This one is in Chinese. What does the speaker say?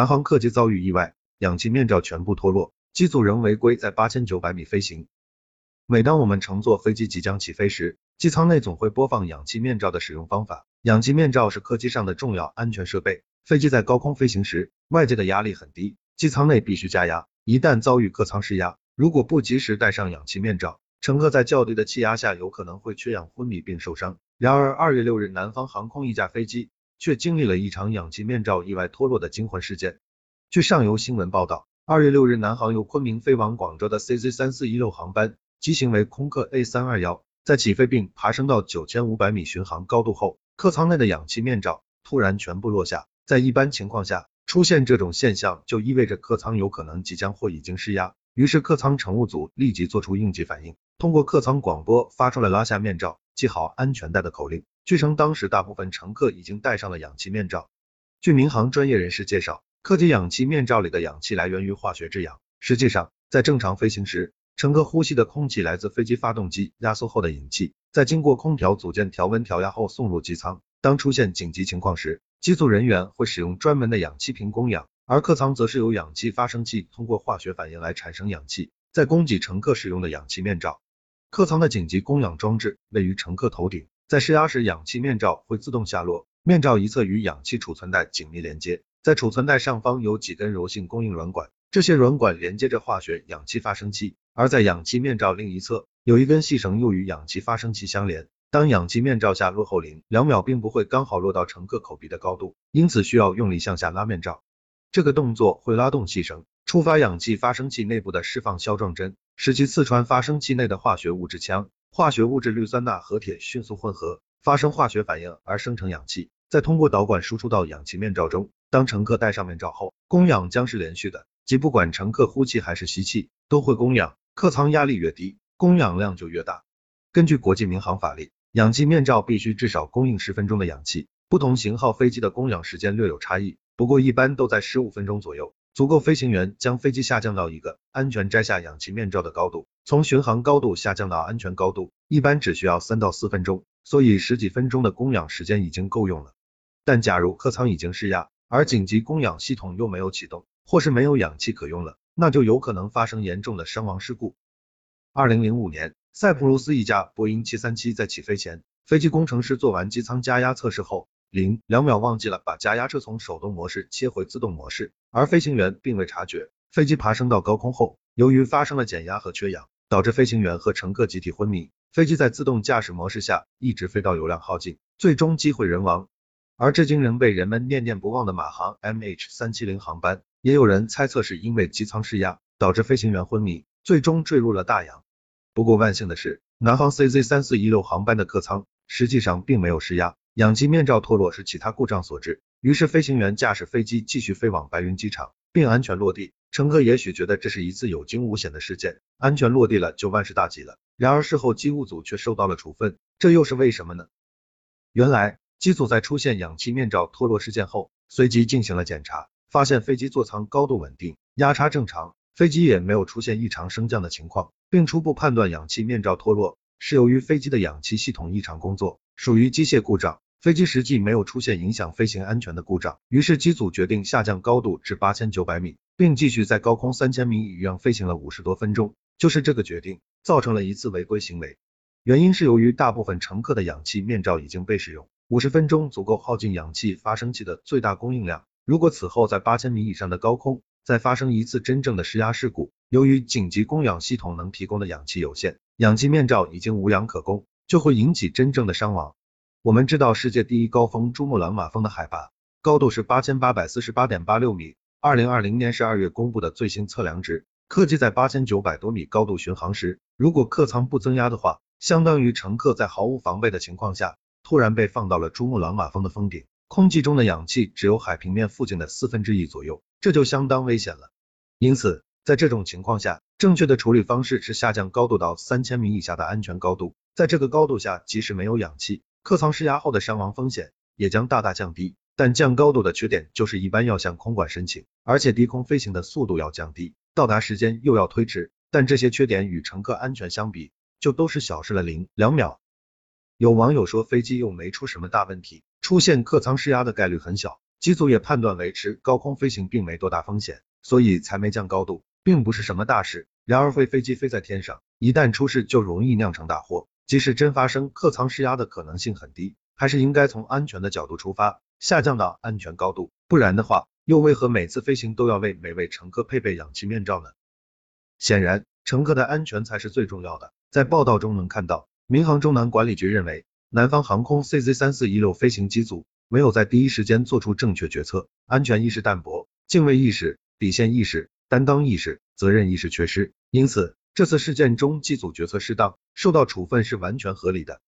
南航客机遭遇意外，氧气面罩全部脱落，机组仍违规在八千九百米飞行。每当我们乘坐飞机即将起飞时，机舱内总会播放氧气面罩的使用方法。氧气面罩是客机上的重要安全设备。飞机在高空飞行时，外界的压力很低，机舱内必须加压。一旦遭遇客舱失压，如果不及时戴上氧气面罩，乘客在较低的气压下有可能会缺氧昏迷并受伤。然而，二月六日，南方航空一架飞机却经历了一场氧气面罩意外脱落的惊魂事件。据上游新闻报道，二月六日，南航由昆明飞往广州的 CZ 三四一六航班，机型为空客 A 三二幺，在起飞并爬升到九千五百米巡航高度后，客舱内的氧气面罩突然全部落下。在一般情况下，出现这种现象就意味着客舱有可能即将或已经失压。于是客舱乘务组立即做出应急反应，通过客舱广播发出了拉下面罩、系好安全带的口令。据称，当时大部分乘客已经戴上了氧气面罩。据民航专业人士介绍，客机氧气面罩里的氧气来源于化学制氧。实际上，在正常飞行时，乘客呼吸的空气来自飞机发动机压缩后的引气，在经过空调组件调温调压后送入机舱。当出现紧急情况时，机组人员会使用专门的氧气瓶供氧。而客舱则是由氧气发生器通过化学反应来产生氧气，再供给乘客使用的氧气面罩。客舱的紧急供氧装置位于乘客头顶，在施压时，氧气面罩会自动下落，面罩一侧与氧气储存袋紧密连接，在储存袋上方有几根柔性供应软管，这些软管连接着化学氧气发生器，而在氧气面罩另一侧有一根细绳又与氧气发生器相连。当氧气面罩下落后零两秒，并不会刚好落到乘客口鼻的高度，因此需要用力向下拉面罩。这个动作会拉动细绳，触发氧气发生器内部的释放销状针，使其刺穿发生器内的化学物质腔，化学物质氯酸钠和铁迅速混合，发生化学反应而生成氧气，再通过导管输出到氧气面罩中。当乘客戴上面罩后，供氧将是连续的，即不管乘客呼气还是吸气，都会供氧。客舱压力越低，供氧量就越大。根据国际民航法令，氧气面罩必须至少供应十分钟的氧气，不同型号飞机的供氧时间略有差异。不过一般都在十五分钟左右，足够飞行员将飞机下降到一个安全摘下氧气面罩的高度。从巡航高度下降到安全高度，一般只需要三到四分钟，所以十几分钟的供氧时间已经够用了。但假如客舱已经失压，而紧急供氧系统又没有启动，或是没有氧气可用了，那就有可能发生严重的伤亡事故。二零零五年，塞浦路斯一架波音七三七在起飞前，飞机工程师做完机舱加压测试后。零两秒忘记了把加压车从手动模式切回自动模式，而飞行员并未察觉。飞机爬升到高空后，由于发生了减压和缺氧，导致飞行员和乘客集体昏迷。飞机在自动驾驶模式下一直飞到油量耗尽，最终机毁人亡。而至今仍被人们念念不忘的马航 MH 三七零航班，也有人猜测是因为机舱失压导致飞行员昏迷，最终坠入了大洋。不过万幸的是，南航 CZ 三四一六航班的客舱实际上并没有失压。氧气面罩脱落是其他故障所致，于是飞行员驾驶飞机继续飞往白云机场，并安全落地。乘客也许觉得这是一次有惊无险的事件，安全落地了就万事大吉了。然而事后机务组却受到了处分，这又是为什么呢？原来机组在出现氧气面罩脱落事件后，随即进行了检查，发现飞机座舱高度稳定，压差正常，飞机也没有出现异常升降的情况，并初步判断氧气面罩脱落是由于飞机的氧气系统异常工作。属于机械故障，飞机实际没有出现影响飞行安全的故障，于是机组决定下降高度至八千九百米，并继续在高空三千米以上飞行了五十多分钟。就是这个决定造成了一次违规行为，原因是由于大部分乘客的氧气面罩已经被使用，五十分钟足够耗尽氧气发生器的最大供应量。如果此后在八千米以上的高空再发生一次真正的失压事故，由于紧急供氧系统能提供的氧气有限，氧气面罩已经无氧可供。就会引起真正的伤亡。我们知道世界第一高峰珠穆朗玛峰的海拔高度是八千八百四十八点八六米，二零二零年十二月公布的最新测量值，客机在八千九百多米高度巡航时，如果客舱不增压的话，相当于乘客在毫无防备的情况下，突然被放到了珠穆朗玛峰的峰顶，空气中的氧气只有海平面附近的四分之一左右，这就相当危险了。因此，在这种情况下，正确的处理方式是下降高度到三千米以下的安全高度。在这个高度下，即使没有氧气，客舱失压后的伤亡风险也将大大降低。但降高度的缺点就是一般要向空管申请，而且低空飞行的速度要降低，到达时间又要推迟。但这些缺点与乘客安全相比，就都是小事了，零两秒。有网友说飞机又没出什么大问题，出现客舱失压的概率很小。机组也判断维持高空飞行并没多大风险，所以才没降高度，并不是什么大事。然而，会飞机飞在天上，一旦出事就容易酿成大祸。即使真发生，客舱失压的可能性很低，还是应该从安全的角度出发，下降到安全高度。不然的话，又为何每次飞行都要为每位乘客配备氧气面罩呢？显然，乘客的安全才是最重要的。在报道中能看到，民航中南管理局认为，南方航空 CZ 三四一六飞行机组没有在第一时间做出正确决策，安全意识淡薄，敬畏意识、底线意识、担当意识、责任意识缺失，因此这次事件中机组决策适当，受到处分是完全合理的。